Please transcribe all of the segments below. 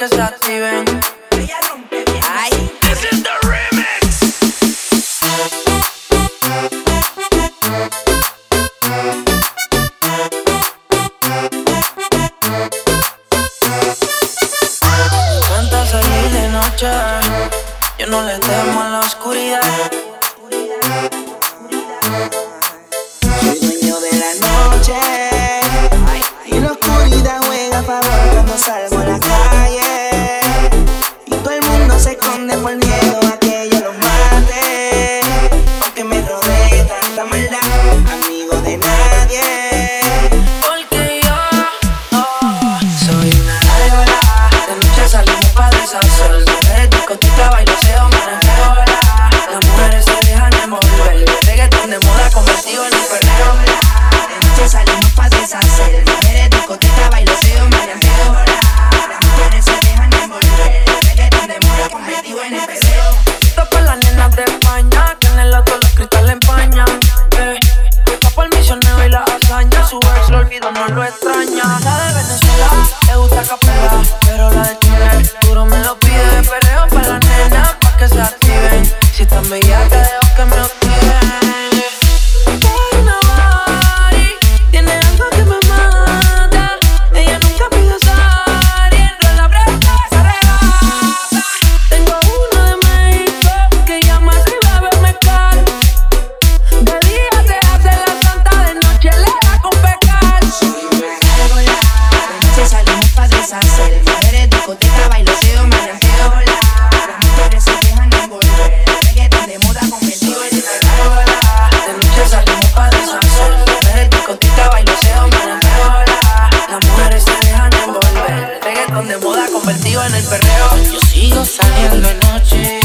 que se activen. Ay. This is the remix. Yo no le temo a la oscuridad No lo extraña. La de Venezuela, le gusta capela, pero la de Chile, duro me lo pide. Perreo para la nena, pa' que se activen. Si están bella, te dejo que me lo. convertido en el perreo. Yo sigo saliendo de noche,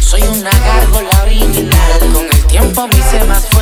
soy una gárgola original. Con el tiempo me hice más.